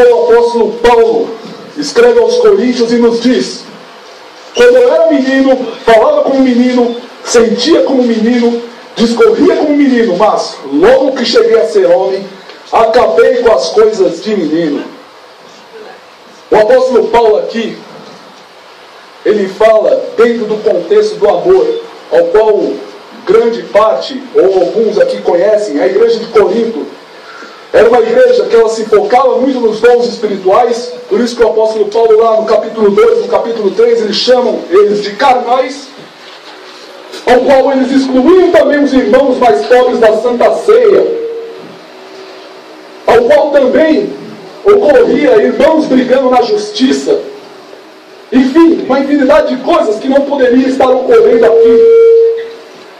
o apóstolo Paulo escreve aos Coríntios e nos diz: Quando eu era menino, falava como menino, sentia como menino, discorria como menino, mas logo que cheguei a ser homem, acabei com as coisas de menino. O apóstolo Paulo aqui, ele fala dentro do contexto do amor, ao qual grande parte, ou alguns aqui conhecem, a igreja de Corinto, era uma igreja que ela se focava muito nos dons espirituais, por isso que o apóstolo Paulo lá no capítulo 2, no capítulo 3, eles chamam eles de carnais, ao qual eles excluíam também os irmãos mais pobres da Santa Ceia, ao qual também ocorria irmãos brigando na justiça, enfim, uma infinidade de coisas que não poderiam estar ocorrendo aqui.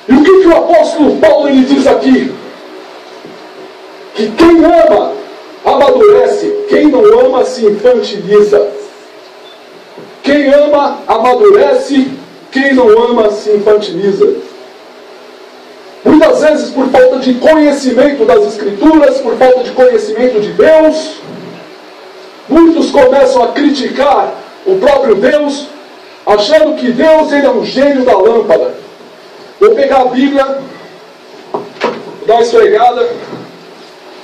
E o que, que o apóstolo Paulo ele diz aqui? Que quem ama amadurece, quem não ama se infantiliza. Quem ama amadurece, quem não ama se infantiliza. Muitas vezes, por falta de conhecimento das Escrituras, por falta de conhecimento de Deus, muitos começam a criticar o próprio Deus, achando que Deus ele é um gênio da lâmpada. Vou pegar a Bíblia, dar uma esfregada,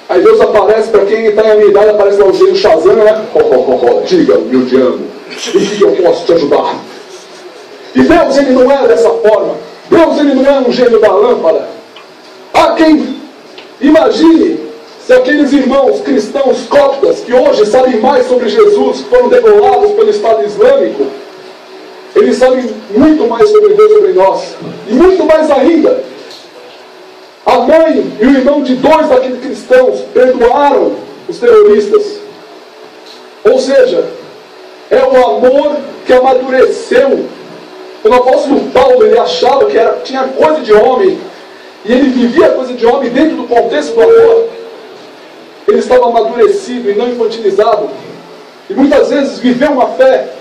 Aí Deus aparece, para quem está em minha idade, aparece lá o gênio Shazam, né? Ho, ho, ho, ho, diga, meu diabo, em que eu posso te ajudar? E Deus, ele não é dessa forma. Deus, ele não é um gênio da lâmpada. Há quem imagine se aqueles irmãos cristãos coptas, que hoje sabem mais sobre Jesus, foram degolados pelo Estado Islâmico, eles sabem muito mais sobre Deus, sobre nós. E muito mais ainda, a mãe e o irmão de dois daqueles cristãos perdoaram os terroristas. Ou seja, é o amor que amadureceu. O apóstolo Paulo ele achava que era, tinha coisa de homem, e ele vivia coisa de homem dentro do contexto do amor. Ele estava amadurecido e não infantilizado. E muitas vezes viveu uma fé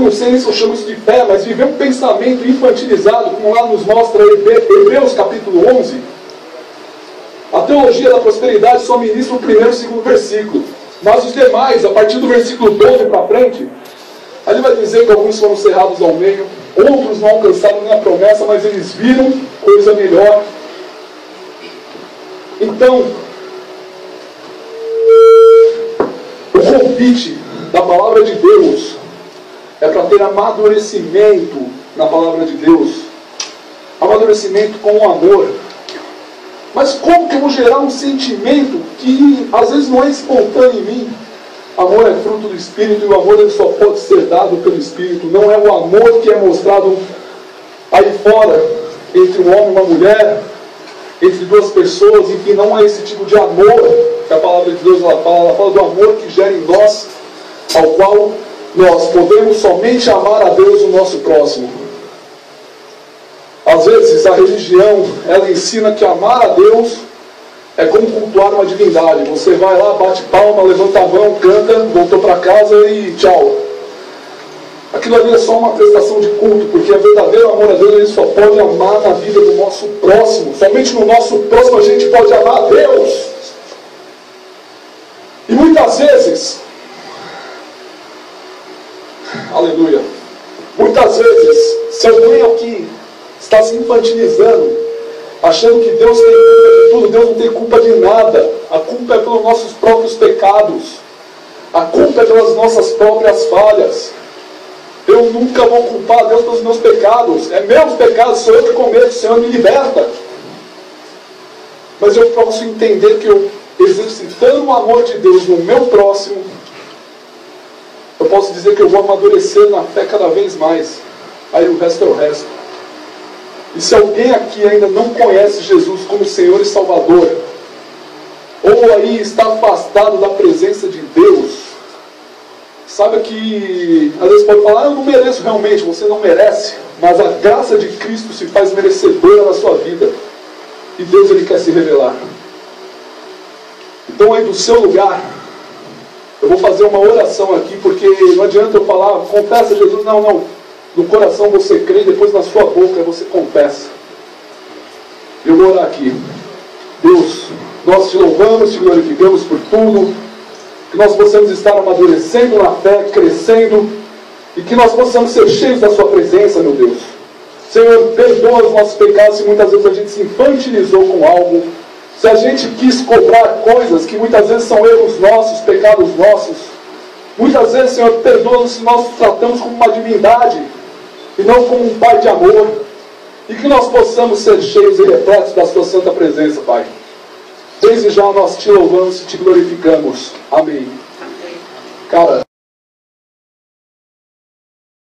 eu não sei se eu chamo isso de fé, mas viver um pensamento infantilizado, como lá nos mostra Hebreus capítulo 11. A teologia da prosperidade só ministra o primeiro e o segundo versículo. Mas os demais, a partir do versículo 12 para frente, ali vai dizer que alguns foram cerrados ao meio, outros não alcançaram nem a promessa, mas eles viram coisa melhor. Então, o convite da palavra de Deus é para ter amadurecimento na palavra de Deus. Amadurecimento com o amor. Mas como que eu vou gerar um sentimento que às vezes não é espontâneo em mim? Amor é fruto do Espírito e o amor ele só pode ser dado pelo Espírito. Não é o amor que é mostrado aí fora, entre um homem e uma mulher, entre duas pessoas, e que não é esse tipo de amor que a palavra de Deus ela fala. Ela fala do amor que gera em nós, ao qual nós podemos somente amar a Deus o nosso próximo. Às vezes a religião, ela ensina que amar a Deus é como cultuar uma divindade. Você vai lá, bate palma, levanta a mão, canta, voltou para casa e tchau. Aquilo ali é só uma prestação de culto, porque a verdadeiro amor a Deus ele só pode amar na vida do nosso próximo. Somente no nosso próximo a gente pode amar a Deus. E muitas vezes Aleluia. Muitas vezes, se alguém aqui está se infantilizando, achando que Deus tem culpa de tudo, Deus não tem culpa de nada. A culpa é pelos nossos próprios pecados. A culpa é pelas nossas próprias falhas. Eu nunca vou culpar Deus pelos meus pecados. É meus pecados, sou eu que cometo, Senhor me liberta. Mas eu posso entender que eu, exercitando o amor de Deus no meu próximo, eu posso dizer que eu vou amadurecer na fé cada vez mais. Aí o resto é o resto. E se alguém aqui ainda não conhece Jesus como Senhor e Salvador, ou aí está afastado da presença de Deus, sabe que às vezes pode falar, ah, eu não mereço realmente, você não merece, mas a graça de Cristo se faz merecedora na sua vida. E Deus ele quer se revelar. Então aí do seu lugar, eu vou fazer uma oração aqui, porque não adianta eu falar, confessa Jesus, não, não. No coração você crê, depois na sua boca você confessa. Eu vou orar aqui. Deus, nós te louvamos, te glorificamos por tudo Que nós possamos estar amadurecendo na fé, crescendo, e que nós possamos ser cheios da Sua presença, meu Deus. Senhor, perdoa os nossos pecados se muitas vezes a gente se infantilizou com algo, se a gente quis cobrar coisas que muitas vezes são erros nossos, pecados nossos. Muitas vezes, Senhor, perdoa se nós tratamos como uma divindade e não como um Pai de amor. E que nós possamos ser cheios e repletos da Sua Santa Presença, Pai. Desde já nós te louvamos e te glorificamos. Amém. Cara.